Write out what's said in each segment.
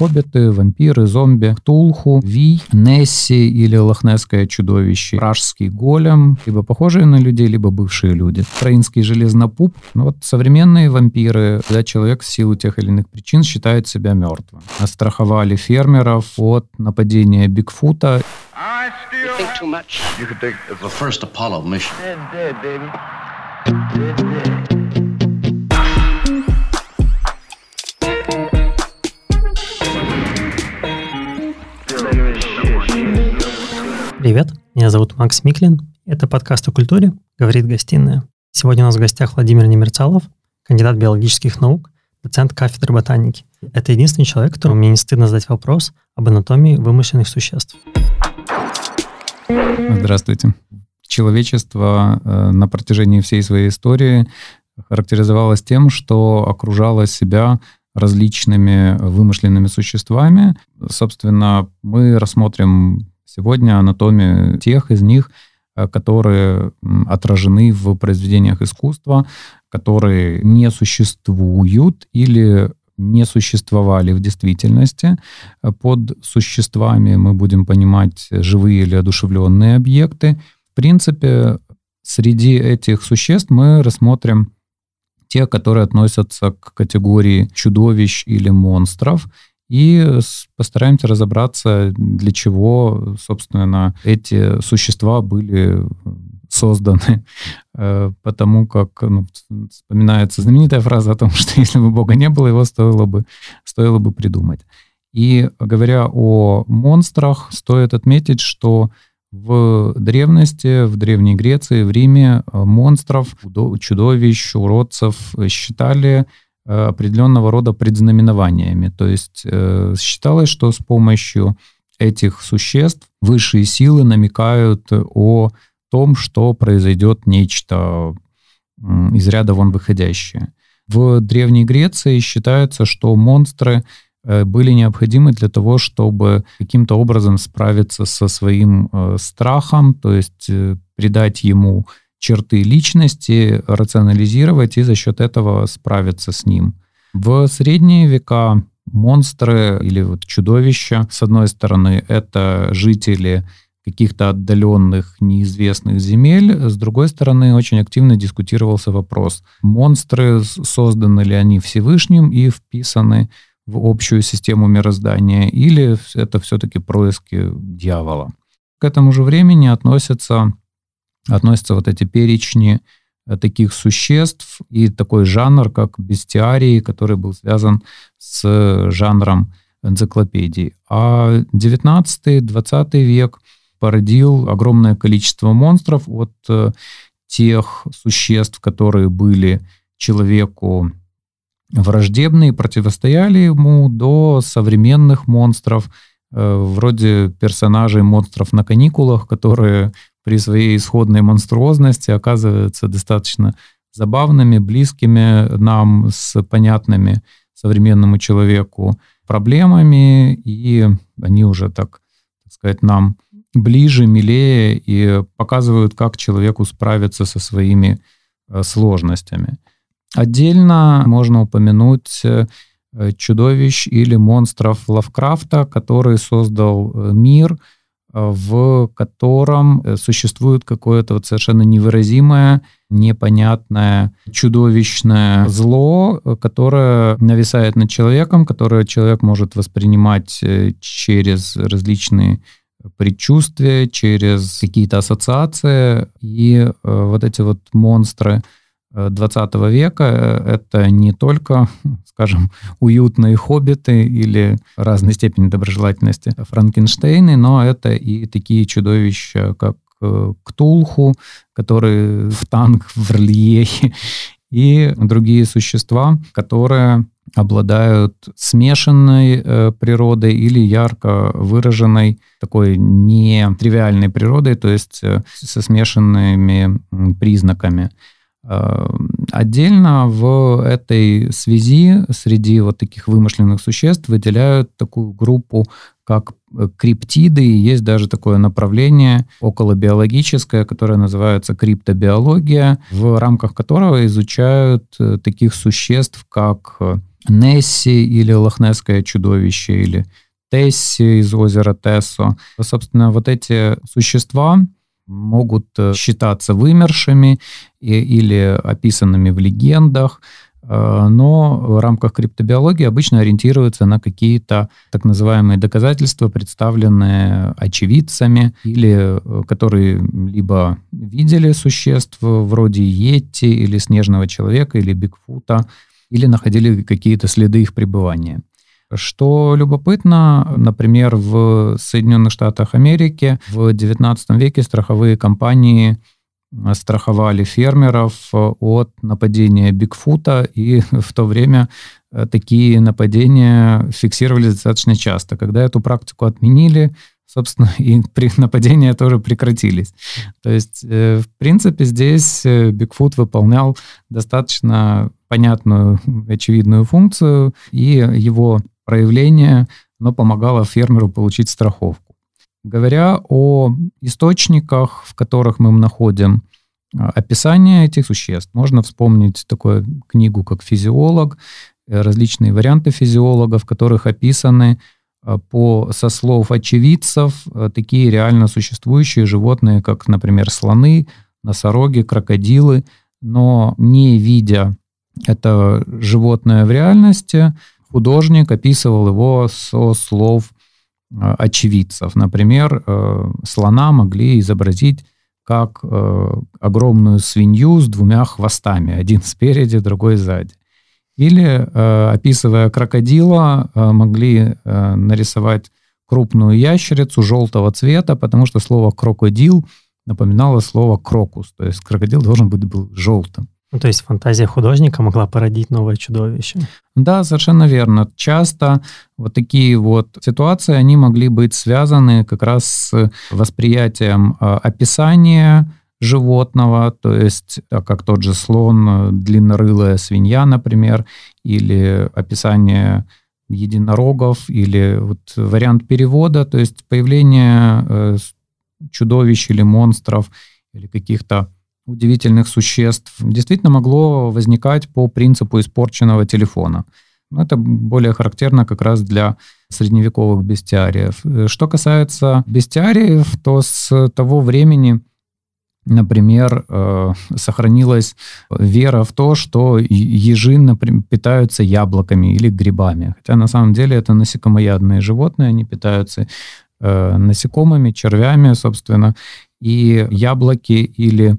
хоббиты, вампиры, зомби, Ктулху, Ви, Несси или лохнесское чудовище, пражский голем, либо похожие на людей, либо бывшие люди. Украинский железнопуп. Ну вот современные вампиры, когда человек в силу тех или иных причин считает себя мертвым. Остраховали фермеров от нападения Бигфута. You think too much. You could take the first Apollo mission. Привет, меня зовут Макс Миклин. Это подкаст о культуре «Говорит гостиная». Сегодня у нас в гостях Владимир Немерцалов, кандидат биологических наук, доцент кафедры ботаники. Это единственный человек, которому мне не стыдно задать вопрос об анатомии вымышленных существ. Здравствуйте. Человечество э, на протяжении всей своей истории характеризовалось тем, что окружало себя различными вымышленными существами. Собственно, мы рассмотрим сегодня анатомию тех из них, э, которые отражены в произведениях искусства, которые не существуют или не существовали в действительности. Под существами мы будем понимать живые или одушевленные объекты. В принципе, среди этих существ мы рассмотрим те, которые относятся к категории чудовищ или монстров, и постараемся разобраться, для чего, собственно, эти существа были созданы, э, потому как ну, вспоминается знаменитая фраза о том, что если бы Бога не было, его стоило бы, стоило бы придумать. И говоря о монстрах, стоит отметить, что в древности, в Древней Греции, в Риме э, монстров, чудовищ, уродцев считали определенного рода предзнаменованиями. То есть считалось, что с помощью этих существ высшие силы намекают о том, что произойдет нечто из ряда вон выходящее. В Древней Греции считается, что монстры э, были необходимы для того, чтобы каким-то образом справиться со своим э, страхом, то есть э, придать ему черты личности, рационализировать и за счет этого справиться с ним. В средние века монстры или вот чудовища, с одной стороны, это жители каких-то отдаленных, неизвестных земель. С другой стороны, очень активно дискутировался вопрос, монстры, созданы ли они Всевышним и вписаны в общую систему мироздания, или это все-таки происки дьявола. К этому же времени относятся, относятся вот эти перечни э, таких существ и такой жанр, как бестиарий, который был связан с жанром энциклопедии. А 19-20 век — породил огромное количество монстров от э, тех существ, которые были человеку враждебны и противостояли ему, до современных монстров, э, вроде персонажей монстров на каникулах, которые при своей исходной монструозности оказываются достаточно забавными, близкими нам с понятными современному человеку проблемами, и они уже так, так сказать, нам ближе, милее и показывают, как человеку справиться со своими э, сложностями. Отдельно можно упомянуть э, чудовищ или монстров Лавкрафта, который создал э, мир, в котором существует какое-то вот совершенно невыразимое, непонятное, чудовищное зло, которое нависает над человеком, которое человек может воспринимать через различные предчувствия, через какие-то ассоциации. И э, вот эти вот монстры 20 э, века э, — это не только, скажем, уютные хоббиты или разной степени доброжелательности Франкенштейны, но это и такие чудовища, как Ктулху, который в танк в рельефе, и другие существа, которые обладают смешанной э, природой или ярко выраженной такой нетривиальной природой, то есть э, со смешанными признаками. Э, отдельно в этой связи среди вот таких вымышленных существ выделяют такую группу, как криптиды, и есть даже такое направление околобиологическое, которое называется криптобиология, в рамках которого изучают э, таких существ, как э, Несси или Лохнесское чудовище, или Тесси из озера Тессо. Собственно, вот эти существа могут э, считаться вымершими или описанными в легендах, Э, но в рамках криптобиологии обычно ориентируются на какие-то так называемые доказательства, представленные очевидцами или э, которые либо видели существ вроде Йети или Снежного человека или Бигфута, или находили какие-то следы их пребывания. Что любопытно, например, в Соединенных Штатах Америки в XIX веке страховые компании страховали фермеров э, от нападения Бигфута, и в то время э, такие нападения фиксировались достаточно часто. Когда эту практику отменили, собственно, и при нападения тоже прекратились. То есть, э, в принципе, здесь Бигфут выполнял достаточно понятную, очевидную функцию, и его проявление оно помогало фермеру получить страховку. Говоря о источниках, в которых мы находим а, описание этих существ, можно вспомнить такую книгу, как «Физиолог», э, различные варианты физиолога, в которых описаны а, по, со слов очевидцев э, такие реально существующие животные, как, например, слоны, носороги, крокодилы, но не видя это животное в реальности, художник описывал его со слов Э, очевидцев. Например, э, слона могли изобразить как э, огромную свинью с двумя хвостами, один спереди, другой сзади. Или, описывая крокодила, могли нарисовать крупную ящерицу желтого цвета, потому что слово «крокодил» напоминало слово «крокус», то есть крокодил должен быть был желтым. Ну, то есть фантазия художника могла породить новое чудовище. Да, совершенно верно. Часто вот такие вот ситуации, они могли быть связаны как раз с восприятием а, описания животного, то есть как тот же слон, длиннорылая свинья, например, или описание единорогов, или вот вариант перевода, то есть появление э, чудовищ или монстров, или каких-то удивительных существ действительно могло возникать по принципу испорченного телефона. Это более характерно как раз для средневековых бестиариев. Что касается бестиариев, то с того времени, например, э, сохранилась вера в то, что ежи например, питаются яблоками или грибами. Хотя на самом деле это насекомоядные животные, они питаются э, насекомыми, червями, собственно, и яблоки или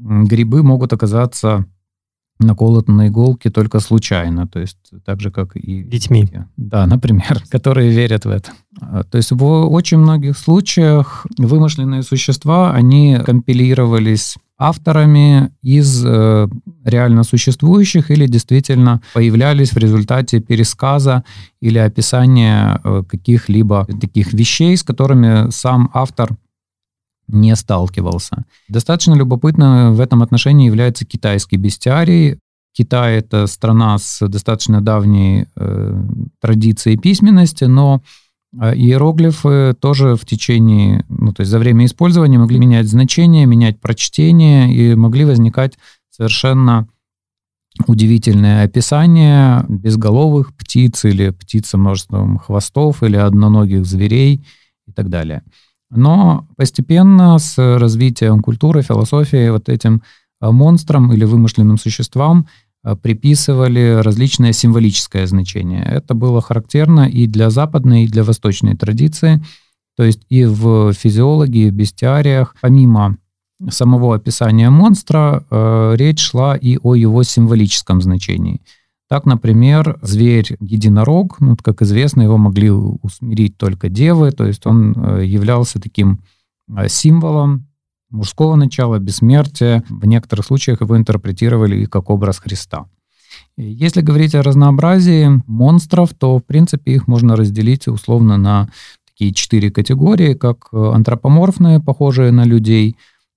грибы могут оказаться наколоты на иголке только случайно, то есть так же, как и... Детьми. Да, например, которые верят в это. А, то есть в очень многих случаях вымышленные существа, они компилировались авторами из э, реально существующих или действительно появлялись в результате пересказа или описания э, каких-либо таких вещей, с которыми сам автор не сталкивался. Достаточно любопытно в этом отношении является китайский бестиарий. Китай — это страна с достаточно давней э, традицией письменности, но э, иероглифы тоже в течение, ну, то есть за время использования могли менять значение, менять прочтение и могли возникать совершенно удивительные описания безголовых птиц или птиц со множеством хвостов или одноногих зверей и так далее. Но постепенно с развитием культуры, философии вот этим э, монстрам или вымышленным существам э, приписывали различное символическое значение. Это было характерно и для западной, и для восточной традиции. То есть и в физиологии, и в бестиариях, помимо самого описания монстра, э, речь шла и о его символическом значении – так, например, зверь-единорог, ну, как известно, его могли усмирить только девы, то есть он э, являлся таким э, символом мужского начала, бессмертия. В некоторых случаях его интерпретировали и как образ Христа. Если говорить о разнообразии монстров, то, в принципе, их можно разделить условно на такие четыре категории, как э, антропоморфные, похожие на людей,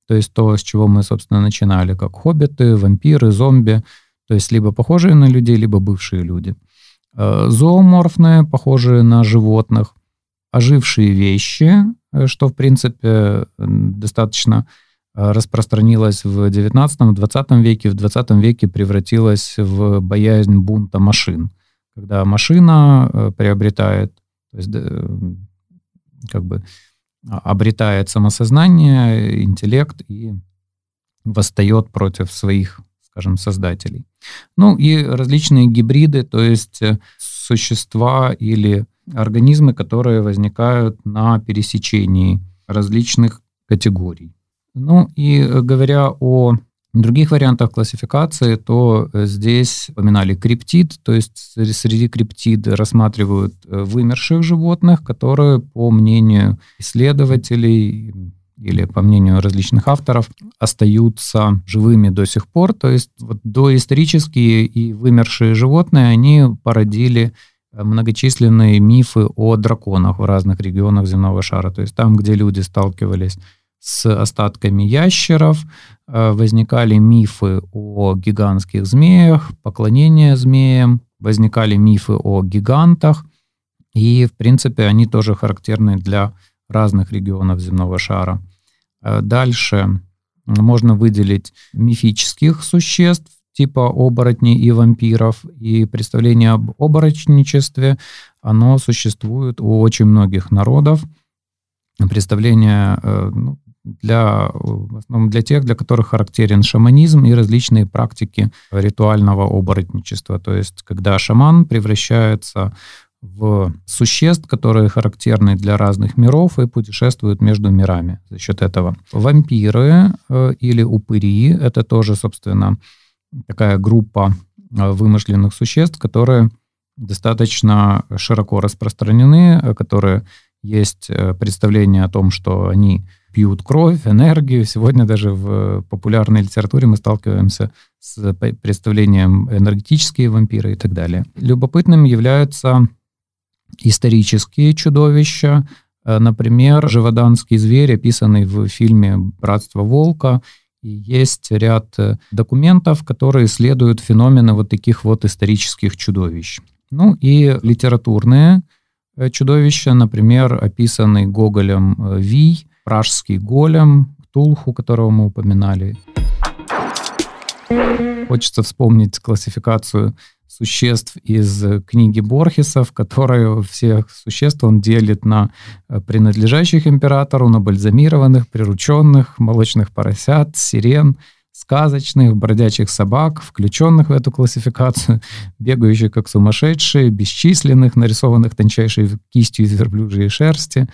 то есть то, с чего мы, собственно, начинали, как хоббиты, вампиры, зомби – то есть либо похожие на людей, либо бывшие люди. Э, зооморфные, похожие на животных. ожившие вещи, э, что, в принципе, достаточно распространилось в 19-20 веке, в 20 веке превратилось в боязнь бунта машин. Когда машина приобретает, то есть как бы обретает самосознание, интеллект и восстает против своих, скажем, создателей. Ну и различные гибриды, то есть э, существа или организмы, которые возникают на пересечении различных категорий. Ну и э, говоря о других вариантах классификации, то э, здесь упоминали криптид, то есть среди криптид рассматривают вымерших животных, которые, по мнению исследователей, или по мнению различных авторов, остаются живыми до сих пор. То есть вот доисторические и вымершие животные, они породили э, многочисленные мифы о драконах в разных регионах земного шара. То есть там, где люди сталкивались с остатками ящеров, э, возникали мифы о гигантских змеях, поклонение змеям, возникали мифы о гигантах, и, в принципе, они тоже характерны для разных регионов земного шара. Э, дальше можно выделить мифических существ, типа оборотней и вампиров. И представление об оборотничестве, оно существует у очень многих народов. Представление э, ну, для, в основном для тех, для которых характерен шаманизм и различные практики ритуального оборотничества. То есть, когда шаман превращается в существ, которые характерны для разных миров и путешествуют между мирами за счет этого. Вампиры э, или упыри — это тоже, собственно, такая группа э, вымышленных существ, которые достаточно широко распространены, э, которые есть представление о том, что они пьют кровь, энергию. Сегодня даже в популярной литературе мы сталкиваемся с представлением энергетические вампиры и так далее. Любопытным являются исторические чудовища, э, например, живоданский зверь, описанный в фильме «Братство волка», и есть ряд э, документов, которые исследуют феномены вот таких вот исторических чудовищ. Ну и литературные э, чудовища, например, описанный Гоголем Вий, пражский голем, Тулху, которого мы упоминали. Хочется вспомнить классификацию существ из э, книги Борхеса, в которой всех существ он делит на э, принадлежащих императору, на бальзамированных, прирученных, молочных поросят, сирен, сказочных, бродячих собак, включенных в эту классификацию, бегающих как сумасшедшие, бесчисленных, нарисованных тончайшей кистью из верблюжьей шерсти,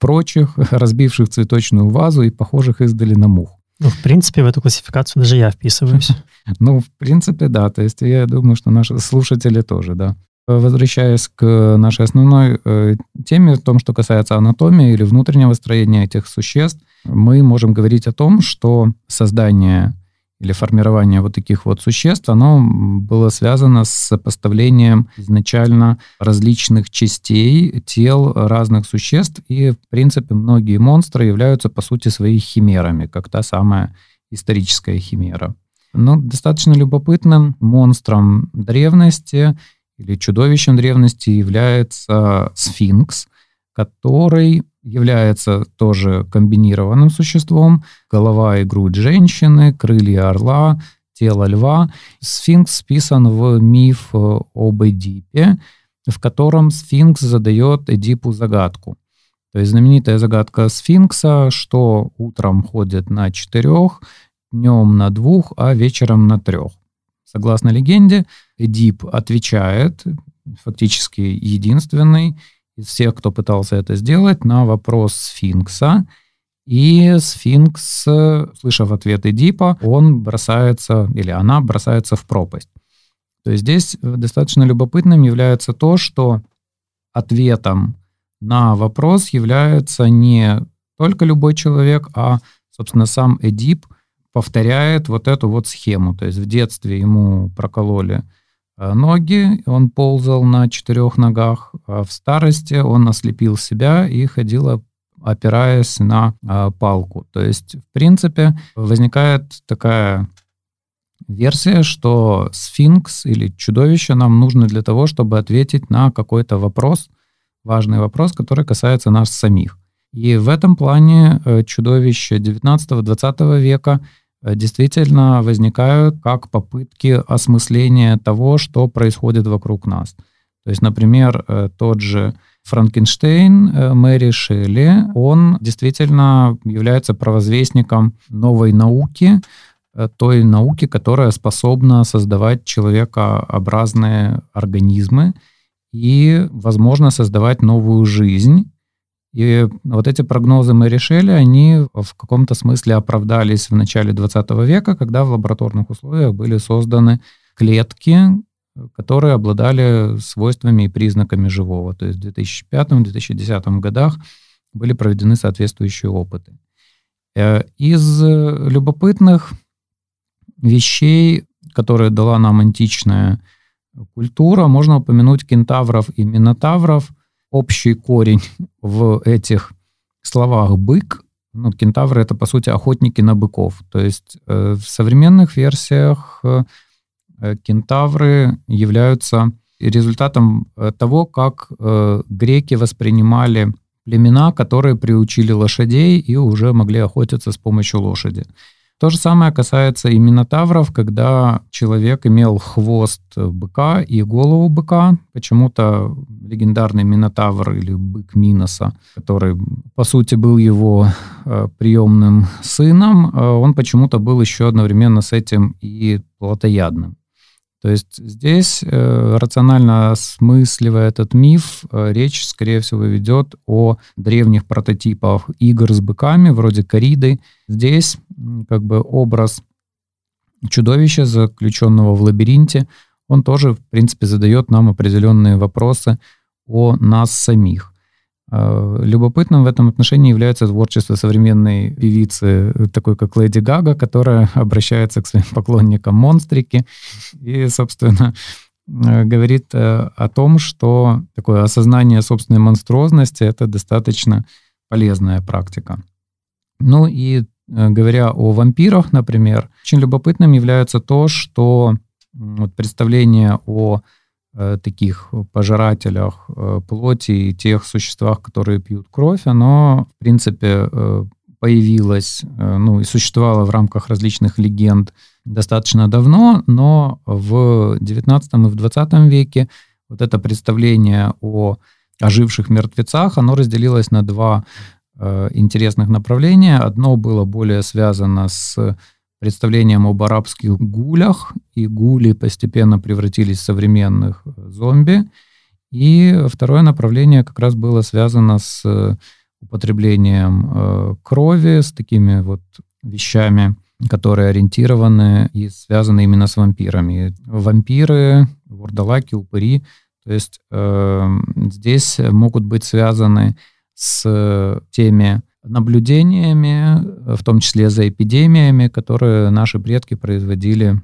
прочих, разбивших цветочную вазу и похожих издали на мух. Ну, в принципе, в эту классификацию даже я вписываюсь. Ну, в принципе, да. То есть я думаю, что наши слушатели тоже, да. Возвращаясь к нашей основной э, теме, в том, что касается анатомии или внутреннего строения этих существ, мы можем говорить о том, что создание или формирование вот таких вот существ, оно было связано с сопоставлением изначально различных частей тел разных существ, и, в принципе, многие монстры являются, по сути, своей химерами, как та самая историческая химера. Но достаточно любопытным монстром древности или чудовищем древности является сфинкс, который является тоже комбинированным существом. Голова и грудь женщины, крылья орла, тело льва. Сфинкс списан в миф об Эдипе, в котором сфинкс задает Эдипу загадку. То есть знаменитая загадка сфинкса, что утром ходит на четырех, днем на двух, а вечером на трех. Согласно легенде, Эдип отвечает, фактически единственный, из всех, кто пытался это сделать, на вопрос сфинкса. И сфинкс, слышав ответ Эдипа, он бросается, или она бросается в пропасть. То есть здесь достаточно любопытным является то, что ответом на вопрос является не только любой человек, а, собственно, сам Эдип повторяет вот эту вот схему. То есть в детстве ему прокололи Э, ноги, он ползал на четырех ногах. А в старости он ослепил себя и ходил, опираясь на э, палку. То есть, в принципе, возникает такая версия, что сфинкс или чудовище нам нужно для того, чтобы ответить на какой-то вопрос, важный вопрос, который касается нас самих. И в этом плане э, чудовища 19-20 века э, действительно возникают как попытки осмысления того, что происходит вокруг нас. То есть, например, э, тот же Франкенштейн Мэри Шелли, он действительно является провозвестником новой науки, той науки, которая способна создавать человекообразные организмы и, возможно, создавать новую жизнь и вот эти прогнозы мы решили, они в каком-то смысле оправдались в начале 20 века, когда в лабораторных условиях были созданы клетки, которые обладали свойствами и признаками живого. То есть в 2005-2010 годах были проведены соответствующие опыты. Э, из любопытных вещей, которые дала нам античная культура, можно упомянуть кентавров и минотавров – общий корень в этих словах «бык», ну, кентавры — это, по сути, охотники на быков. То есть э, в современных версиях э, кентавры являются результатом э, того, как э, греки воспринимали племена, которые приучили лошадей и уже могли охотиться с помощью лошади. То же самое касается и минотавров, когда человек имел хвост быка и голову быка. Почему-то легендарный минотавр или бык Миноса, который, по сути, был его э, приемным сыном, э, он почему-то был еще одновременно с этим и плотоядным. То есть здесь, э, рационально осмысливая этот миф, э, речь, скорее всего, ведет о древних прототипах игр с быками, вроде кориды. Здесь как бы образ чудовища, заключенного в лабиринте, он тоже, в принципе, задает нам определенные вопросы о нас самих. Э, любопытным в этом отношении является творчество современной певицы, такой как Леди Гага, которая обращается к своим поклонникам монстрики и, собственно, э, говорит э, о том, что такое осознание собственной монструозности — это достаточно полезная практика. Ну и говоря о вампирах, например, очень любопытным является то, что вот представление о Э, таких пожирателях э, плоти и тех существах, которые пьют кровь, оно, в принципе, э, появилось, ну и существовало в рамках различных легенд достаточно давно, но в XIX и в XX веке вот это представление о оживших мертвецах, оно разделилось на два интересных направления. Одно было более связано с представлением об арабских гулях, и гули постепенно превратились в современных э, зомби. И второе направление как раз было связано с э, употреблением э, крови, с такими вот вещами, которые ориентированы и связаны именно с вампирами. Вампиры, вурдалаки, упыри, то есть э, здесь могут быть связаны с теми наблюдениями, в том числе за эпидемиями, которые наши предки производили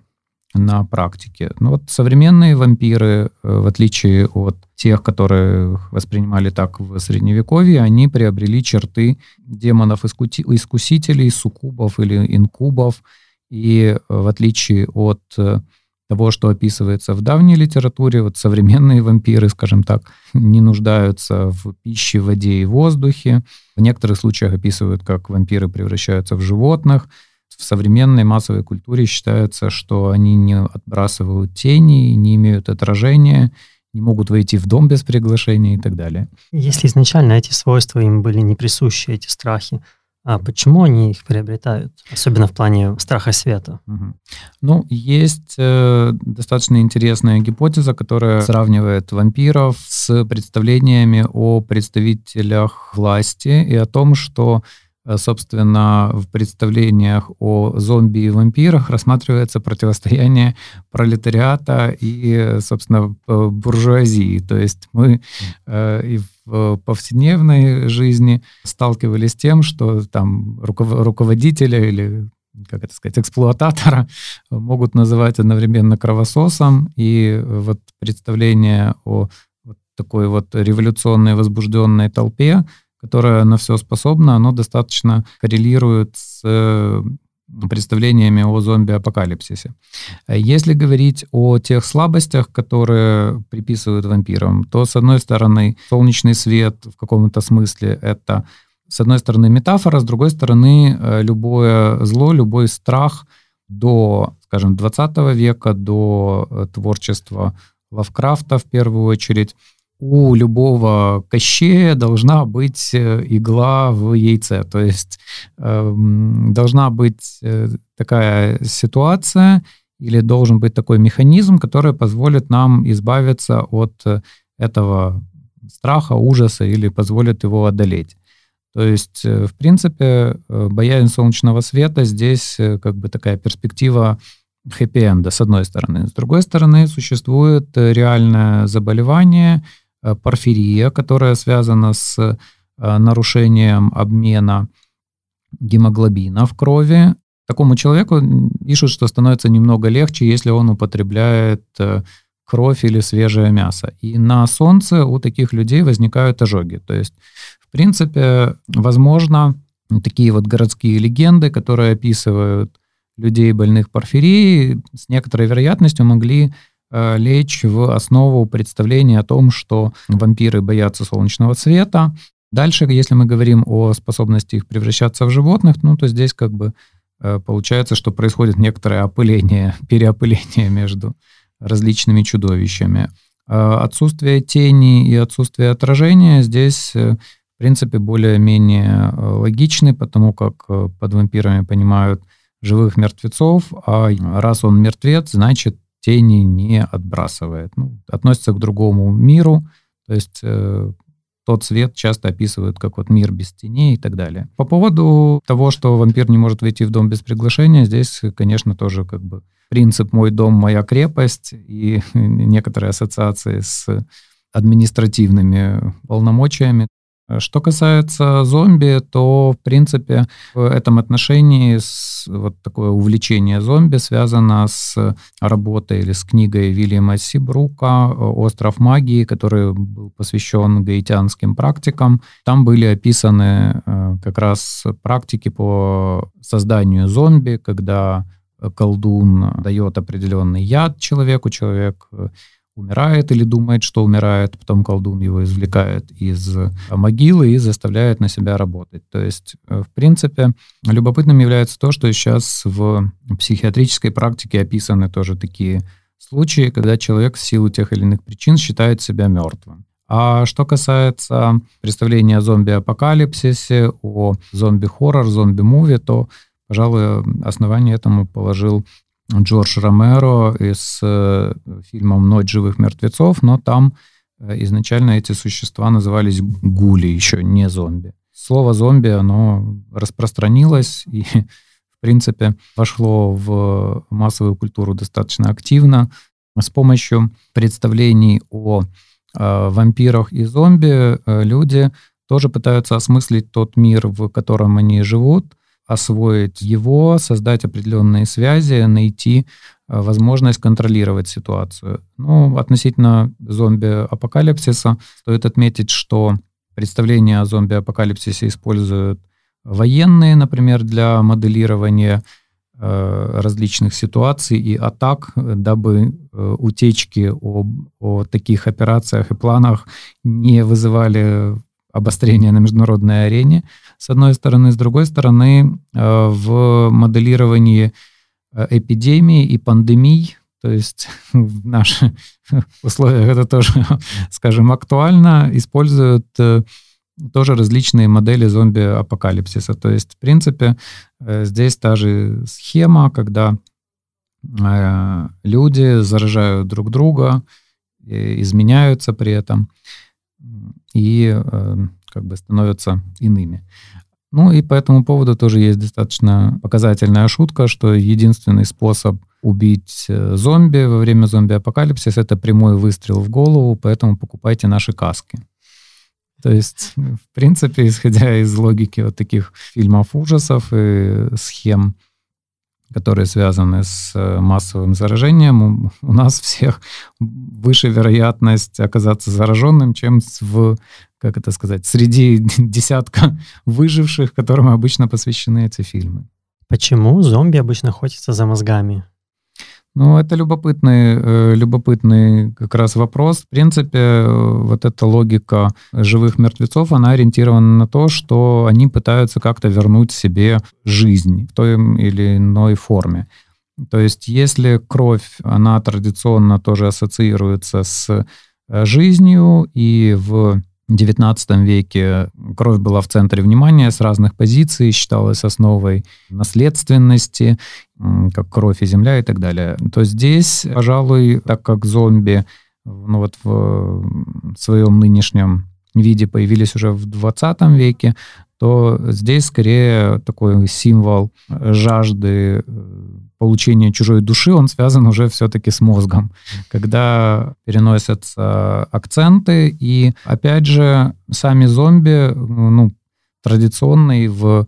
на практике. Ну вот современные вампиры, э, в отличие от тех, которые воспринимали так в Средневековье, они приобрели черты демонов-искусителей, суккубов или инкубов, и э, в отличие от э, того, что описывается в давней литературе. Вот современные вампиры, скажем так, не нуждаются в пище, воде и воздухе. В некоторых случаях описывают, как вампиры превращаются в животных. В современной массовой культуре считается, что они не отбрасывают тени, не имеют отражения, не могут войти в дом без приглашения и так далее. Если изначально эти свойства им были не присущи, эти страхи, а почему они их приобретают, особенно в плане страха света? Ну, есть э, достаточно интересная гипотеза, которая сравнивает вампиров с представлениями о представителях власти и о том, что собственно, в представлениях о зомби и вампирах рассматривается противостояние пролетариата и, собственно, буржуазии. То есть мы э, и в повседневной жизни сталкивались с тем, что там руководителя или как это сказать, эксплуататора могут называть одновременно кровососом, и вот представление о вот такой вот революционной возбужденной толпе, которое на все способно, оно достаточно коррелирует с э, представлениями о зомби-апокалипсисе. Если говорить о тех слабостях, которые приписывают вампирам, то, с одной стороны, солнечный свет в каком-то смысле это, с одной стороны, метафора, с другой стороны, э, любое зло, любой страх до, скажем, 20 века, до э, творчества Лавкрафта в первую очередь, у любого кощея должна быть э, игла в яйце. То есть э, должна быть э, такая ситуация или должен быть такой механизм, который позволит нам избавиться от э, этого страха, ужаса или позволит его одолеть. То есть, в принципе, боязнь солнечного света здесь как бы такая перспектива хэппи-энда, с одной стороны. С другой стороны, существует реальное заболевание – порфирия, которая связана с э, нарушением обмена гемоглобина в крови. Такому человеку пишут, что становится немного легче, если он употребляет э, кровь или свежее мясо. И на солнце у таких людей возникают ожоги. То есть, в принципе, возможно, такие вот городские легенды, которые описывают людей, больных порфирией, с некоторой вероятностью могли Э, лечь в основу представления о том, что вампиры боятся солнечного света. Дальше, если мы говорим о способности их превращаться в животных, ну, то здесь как бы э, получается, что происходит некоторое опыление, переопыление между различными чудовищами. Э, отсутствие тени и отсутствие отражения здесь, в принципе, более-менее логичны, потому как под вампирами понимают живых мертвецов, а раз он мертвец, значит, тени не отбрасывает. Ну, относится к другому миру, то есть э, тот цвет часто описывают как вот мир без теней и так далее. По поводу того, что вампир не может войти в дом без приглашения, здесь, конечно, тоже как бы принцип «мой дом, моя крепость» и некоторые ассоциации с административными полномочиями что касается зомби, то, в принципе, в этом отношении с, вот такое увлечение зомби связано с работой или с книгой Вильяма Сибрука «Остров магии», который был посвящен гаитянским практикам. Там были описаны э, как раз практики по созданию зомби, когда колдун дает определенный яд человеку, человек умирает или думает, что умирает, потом колдун его извлекает из могилы и заставляет на себя работать. То есть, э, в принципе, любопытным является то, что сейчас в психиатрической практике описаны тоже такие случаи, когда человек в силу тех или иных причин считает себя мертвым. А что касается представления о зомби-апокалипсисе, о зомби-хоррор, зомби-муви, то, пожалуй, основание этому положил Джордж Ромеро из э, фильмом «Ночь живых мертвецов», но там э, изначально эти существа назывались гули, еще не зомби. Слово «зомби», оно распространилось и, в принципе, вошло в массовую культуру достаточно активно. С помощью представлений о э, вампирах и зомби люди тоже пытаются осмыслить тот мир, в котором они живут, освоить его, создать определенные связи, найти э, возможность контролировать ситуацию. Ну, относительно зомби-апокалипсиса стоит отметить, что представления о зомби-апокалипсисе используют военные, например, для моделирования э, различных ситуаций и атак, дабы э, утечки о, о таких операциях и планах не вызывали обострения на международной арене, с одной стороны. С другой стороны, э, в моделировании э, эпидемий и пандемий, то есть в наших условиях это тоже, скажем, актуально, используют э, тоже различные модели зомби-апокалипсиса. То есть, в принципе, здесь та же схема, когда люди заражают друг друга, изменяются при этом и э, как бы становятся иными. Ну и по этому поводу тоже есть достаточно показательная шутка, что единственный способ убить э, зомби во время зомби-апокалипсиса это прямой выстрел в голову, поэтому покупайте наши каски. То есть, в принципе, исходя из логики вот таких фильмов ужасов и схем, которые связаны с э, массовым заражением, у нас всех выше вероятность оказаться зараженным, чем в, как это сказать, среди десятка выживших, которым обычно посвящены эти фильмы. Почему зомби обычно охотятся за мозгами? Ну, это любопытный, э, любопытный как раз вопрос. В принципе, вот эта логика живых мертвецов, она ориентирована на то, что они пытаются как-то вернуть себе жизнь в той или иной форме. То есть если кровь, она традиционно тоже ассоциируется с э, жизнью, и в XIX веке кровь была в центре внимания с разных позиций, считалась основой наследственности, как кровь и земля и так далее. То здесь, пожалуй, так как зомби ну вот в своем нынешнем виде появились уже в 20 веке, то здесь скорее такой символ жажды э, получения чужой души, он связан уже все-таки с мозгом, когда переносятся акценты, и опять же сами зомби, ну, традиционные в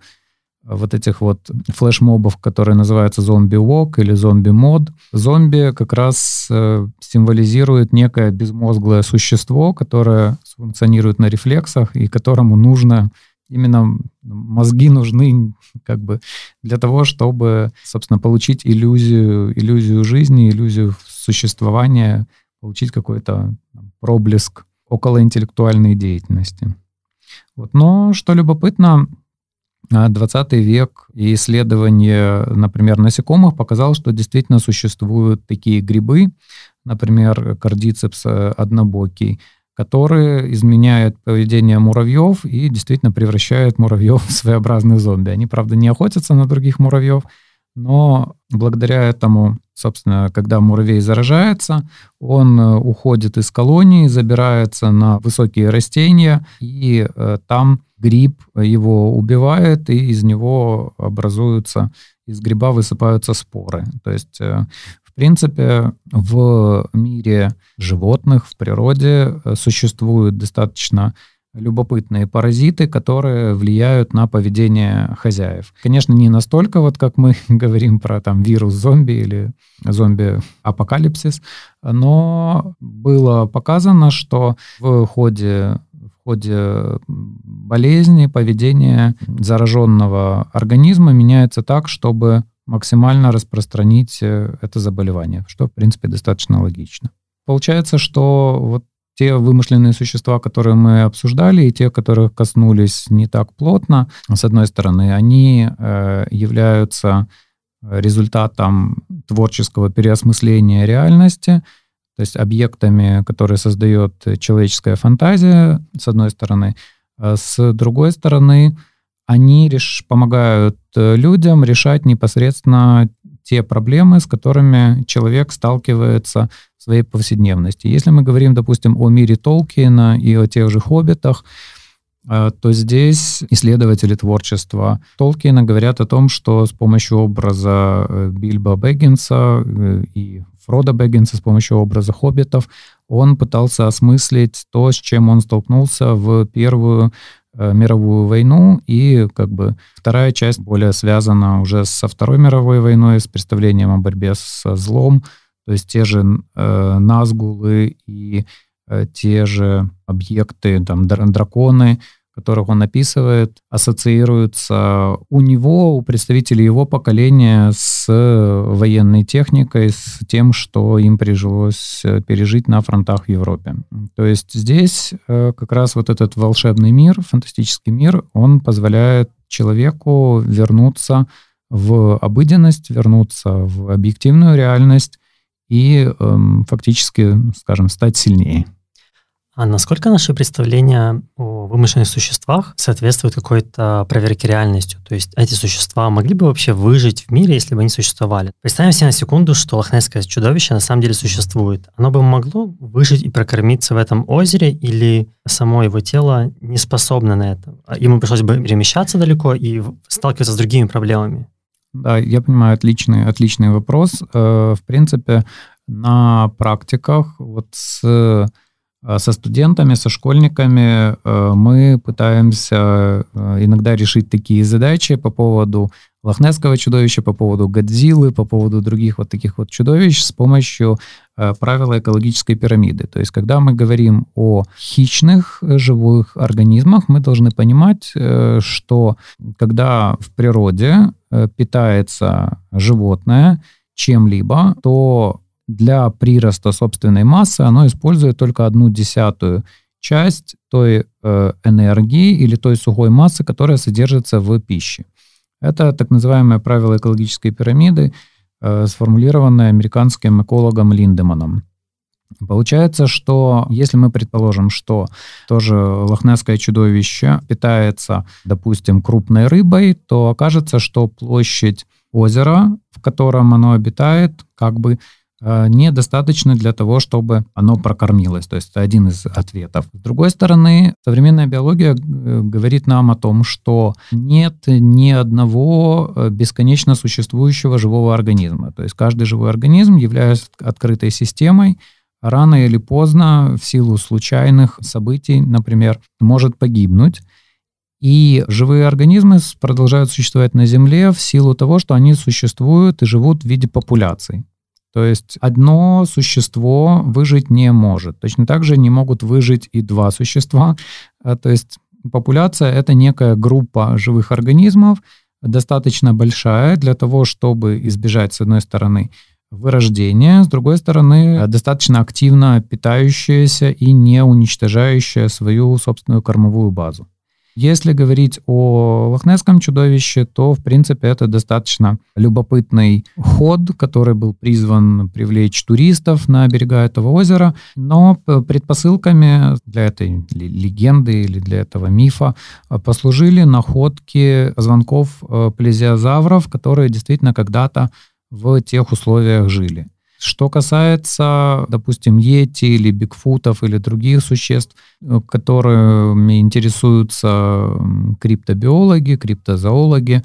вот этих вот флешмобов, которые называются зомби-вок или зомби-мод. Зомби как раз э, символизирует некое безмозглое существо, которое функционирует на рефлексах и которому нужно именно мозги нужны как бы для того, чтобы, собственно, получить иллюзию, иллюзию жизни, иллюзию существования, получить какой-то проблеск околоинтеллектуальной деятельности. Вот. Но, что любопытно, 20 век и исследование, например, насекомых показало, что действительно существуют такие грибы, например, кардицепс однобокий, которые изменяют поведение муравьев и действительно превращают муравьев в своеобразных зомби. Они, правда, не охотятся на других муравьев, но благодаря этому, собственно, когда муравей заражается, он э, уходит из колонии, забирается на высокие растения, и э, там гриб его убивает, и из него образуются, из гриба высыпаются споры. То есть э, принципе, в мире животных, в природе э, существуют достаточно любопытные паразиты, которые влияют на поведение хозяев. Конечно, не настолько, вот как мы говорим про там вирус зомби или зомби-апокалипсис, но было показано, что в ходе в ходе болезни поведение зараженного организма меняется так, чтобы максимально распространить э, это заболевание, что, в принципе, достаточно логично. Получается, что вот те вымышленные существа, которые мы обсуждали, и те, которых коснулись не так плотно, с одной стороны, они э, являются результатом творческого переосмысления реальности, то есть объектами, которые создает человеческая фантазия, с одной стороны. А с другой стороны, они реш... помогают э, людям решать непосредственно те проблемы, с которыми человек сталкивается в своей повседневности. Если мы говорим, допустим, о мире Толкиена и о тех же хоббитах, э, то здесь исследователи творчества Толкиена говорят о том, что с помощью образа э, Бильбо Бэггинса и Фрода Бэггинса, с помощью образа хоббитов, он пытался осмыслить то, с чем он столкнулся в первую мировую войну, и как бы вторая часть более связана уже со Второй мировой войной, с представлением о борьбе со злом, то есть те же э, Назгулы и э, те же объекты, там, драконы, которых он описывает, ассоциируются у него, у представителей его поколения с военной техникой, с тем, что им прижилось э, пережить на фронтах в Европе. То есть здесь э, как раз вот этот волшебный мир, фантастический мир, он позволяет человеку вернуться в обыденность, вернуться в объективную реальность и эм, фактически, скажем, стать сильнее. А насколько наши представления о вымышленных существах соответствуют какой-то проверке реальностью? То есть эти существа могли бы вообще выжить в мире, если бы они существовали? Представим себе на секунду, что лохнесское чудовище на самом деле существует. Оно бы могло выжить и прокормиться в этом озере, или само его тело не способно на это? Ему пришлось бы перемещаться далеко и сталкиваться с другими проблемами? Да, я понимаю, отличный, отличный вопрос. Э, в принципе, на практиках вот с со студентами, со школьниками э, мы пытаемся э, иногда решить такие задачи по поводу лохнесского чудовища, по поводу Годзиллы, по поводу других вот таких вот чудовищ с помощью э, правила экологической пирамиды. То есть, когда мы говорим о хищных живых организмах, мы должны понимать, что когда в природе питается животное чем-либо, то для прироста собственной массы оно использует только одну десятую часть той энергии или той сухой массы, которая содержится в пище. Это так называемое правило экологической пирамиды, э, сформулированное американским экологом Линдеманом. Получается, что если мы предположим, что тоже лохнесское чудовище питается, допустим, крупной рыбой, то окажется, что площадь озера, в котором оно обитает, как бы Э, недостаточно для того, чтобы оно прокормилось. То есть это один из ответов. С другой стороны, современная биология э, говорит нам о том, что нет ни одного э, бесконечно существующего живого организма. То есть каждый живой организм, являясь открытой системой, рано или поздно в силу случайных событий, например, может погибнуть. И живые организмы продолжают существовать на Земле в силу того, что они существуют и живут в виде популяций. То есть одно существо выжить не может. Точно так же не могут выжить и два существа. А, то есть популяция — это некая группа живых организмов, достаточно большая для того, чтобы избежать, с одной стороны, вырождения, с другой стороны, достаточно активно питающаяся и не уничтожающая свою собственную кормовую базу. Если говорить о лохнесском чудовище, то, в принципе, это достаточно любопытный ход, который был призван привлечь туристов на берега этого озера, но предпосылками для этой легенды или для этого мифа послужили находки позвонков э, плезиозавров, которые действительно когда-то в тех условиях жили. Что касается, допустим, Йети или Бигфутов или других существ, э, которыми интересуются криптобиологи, криптозоологи,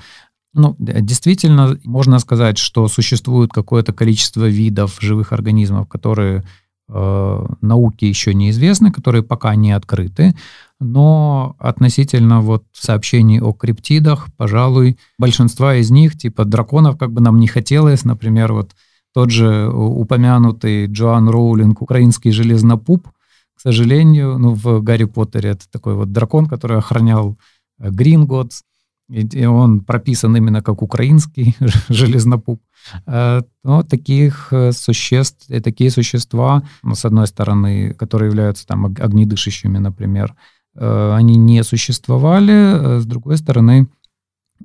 ну, действительно, можно сказать, что существует какое-то количество видов живых организмов, которые э, науке еще неизвестны, которые пока не открыты. Но относительно вот сообщений о криптидах, пожалуй, большинства из них, типа драконов, как бы нам не хотелось, например, вот тот же упомянутый Джоан Роулинг, украинский железнопуп, к сожалению, ну, в Гарри Поттере это такой вот дракон, который охранял Гринготс, и он прописан именно как украинский железнопуп. Э, но таких э, существ, такие существа, ну, с одной стороны, которые являются там огнедышащими, например, э, они не существовали, с другой стороны,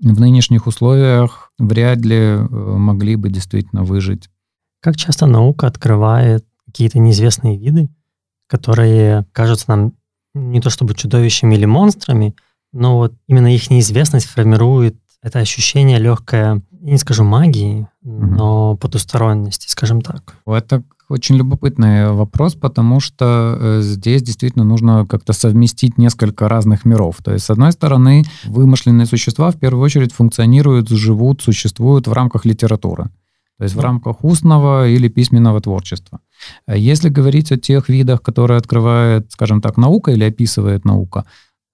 в нынешних условиях вряд ли могли бы действительно выжить как часто наука открывает какие-то неизвестные виды, которые кажутся нам не то чтобы чудовищами или монстрами, но вот именно их неизвестность формирует это ощущение легкое, я не скажу магии, но потусторонности, скажем так. Это очень любопытный вопрос, потому что э, здесь действительно нужно как-то совместить несколько разных миров. То есть, с одной стороны, вымышленные существа в первую очередь функционируют, живут, существуют в рамках литературы то есть в рамках устного или письменного творчества. Если говорить о тех видах, которые открывает, скажем так, наука или описывает наука,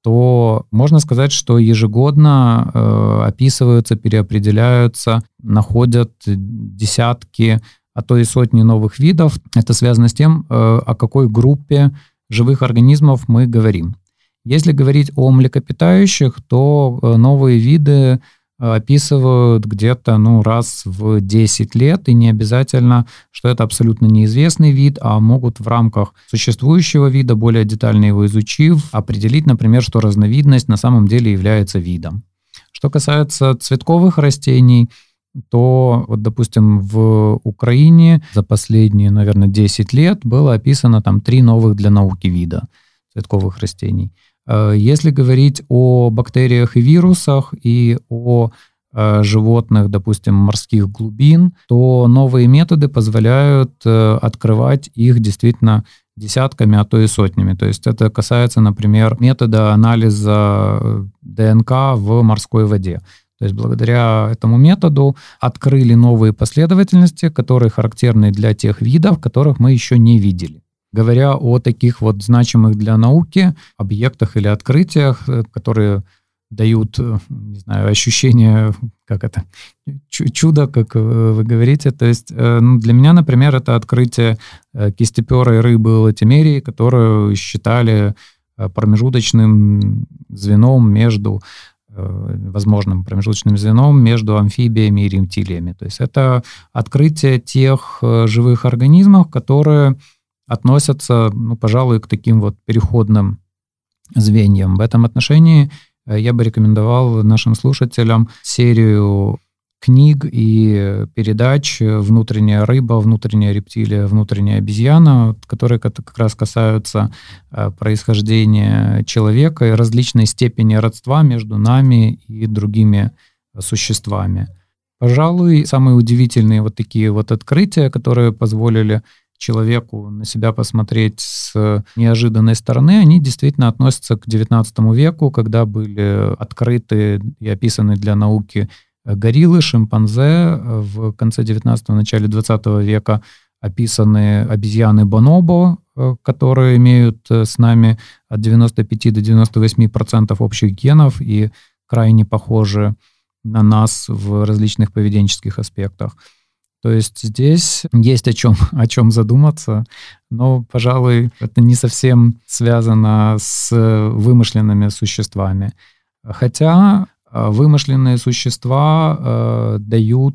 то можно сказать, что ежегодно э, описываются, переопределяются, находят десятки, а то и сотни новых видов. Это связано с тем, э, о какой группе живых организмов мы говорим. Если говорить о млекопитающих, то э, новые виды описывают где-то ну, раз в 10 лет, и не обязательно, что это абсолютно неизвестный вид, а могут в рамках существующего вида, более детально его изучив, определить, например, что разновидность на самом деле является видом. Что касается цветковых растений, то, вот, допустим, в Украине за последние, наверное, 10 лет было описано там три новых для науки вида цветковых растений. Э, если говорить о бактериях и вирусах и о э, животных, допустим, морских глубин, то новые методы позволяют э, открывать их действительно десятками, а то и сотнями. То есть это касается, например, метода анализа ДНК в морской воде. То есть благодаря этому методу открыли новые последовательности, которые характерны для тех видов, которых мы еще не видели. Говоря о таких вот значимых для науки объектах или открытиях, э, которые дают, не знаю, ощущение, как это, чудо, как вы говорите. То есть ну, для меня, например, это открытие кистеперой рыбы латимерии, которую считали промежуточным звеном между возможным промежуточным звеном между амфибиями и рептилиями. То есть это открытие тех живых организмов, которые относятся, ну, пожалуй, к таким вот переходным звеньям. В этом отношении э, я бы рекомендовал нашим слушателям серию книг и передач «Внутренняя рыба», «Внутренняя рептилия», «Внутренняя обезьяна», которые как раз касаются э, происхождения человека и различной степени родства между нами и другими существами. Пожалуй, самые удивительные вот такие вот открытия, которые позволили человеку на себя посмотреть с неожиданной стороны, они действительно относятся к XIX веку, когда были открыты и описаны для науки гориллы, шимпанзе. В конце XIX – начале XX века описаны обезьяны бонобо, которые имеют с нами от 95 до 98 процентов общих генов и крайне похожи на нас в различных поведенческих аспектах. То есть здесь есть о чем, о чем задуматься, но, пожалуй, это не совсем связано с вымышленными существами. Хотя а, вымышленные существа э, дают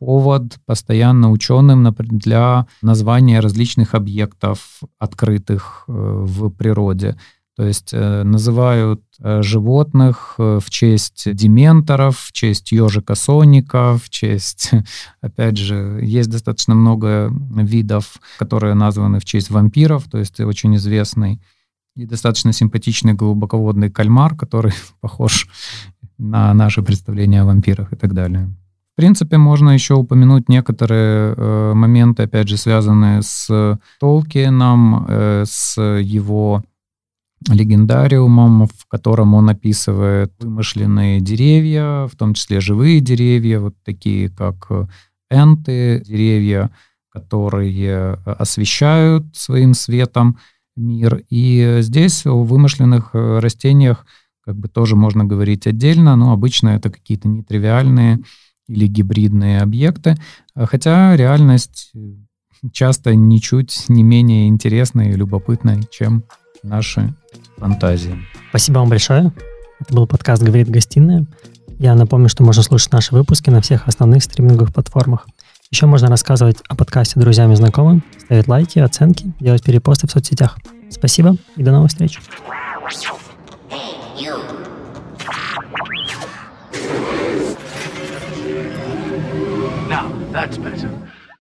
повод постоянно ученым для названия различных объектов, открытых э, в природе. То есть э, называют э, животных э, в честь дементоров, в честь ежика Соника, в честь, опять же, есть достаточно много видов, которые названы в честь вампиров, то есть очень известный и достаточно симпатичный глубоководный кальмар, который похож на наши представления о вампирах и так далее. В принципе, можно еще упомянуть некоторые э, моменты, опять же, связанные с Толкиеном, э, с его легендариумом, в котором он описывает вымышленные деревья, в том числе живые деревья, вот такие как энты, деревья, которые освещают своим светом мир. И здесь о вымышленных растениях как бы тоже можно говорить отдельно, но обычно это какие-то нетривиальные или гибридные объекты, хотя реальность часто ничуть не менее интересная и любопытная, чем наши фантазии. Спасибо вам большое. Это был подкаст «Говорит гостиная». Я напомню, что можно слушать наши выпуски на всех основных стриминговых платформах. Еще можно рассказывать о подкасте друзьям и знакомым, ставить лайки, оценки, делать перепосты в соцсетях. Спасибо и до новых встреч. Now, that's better.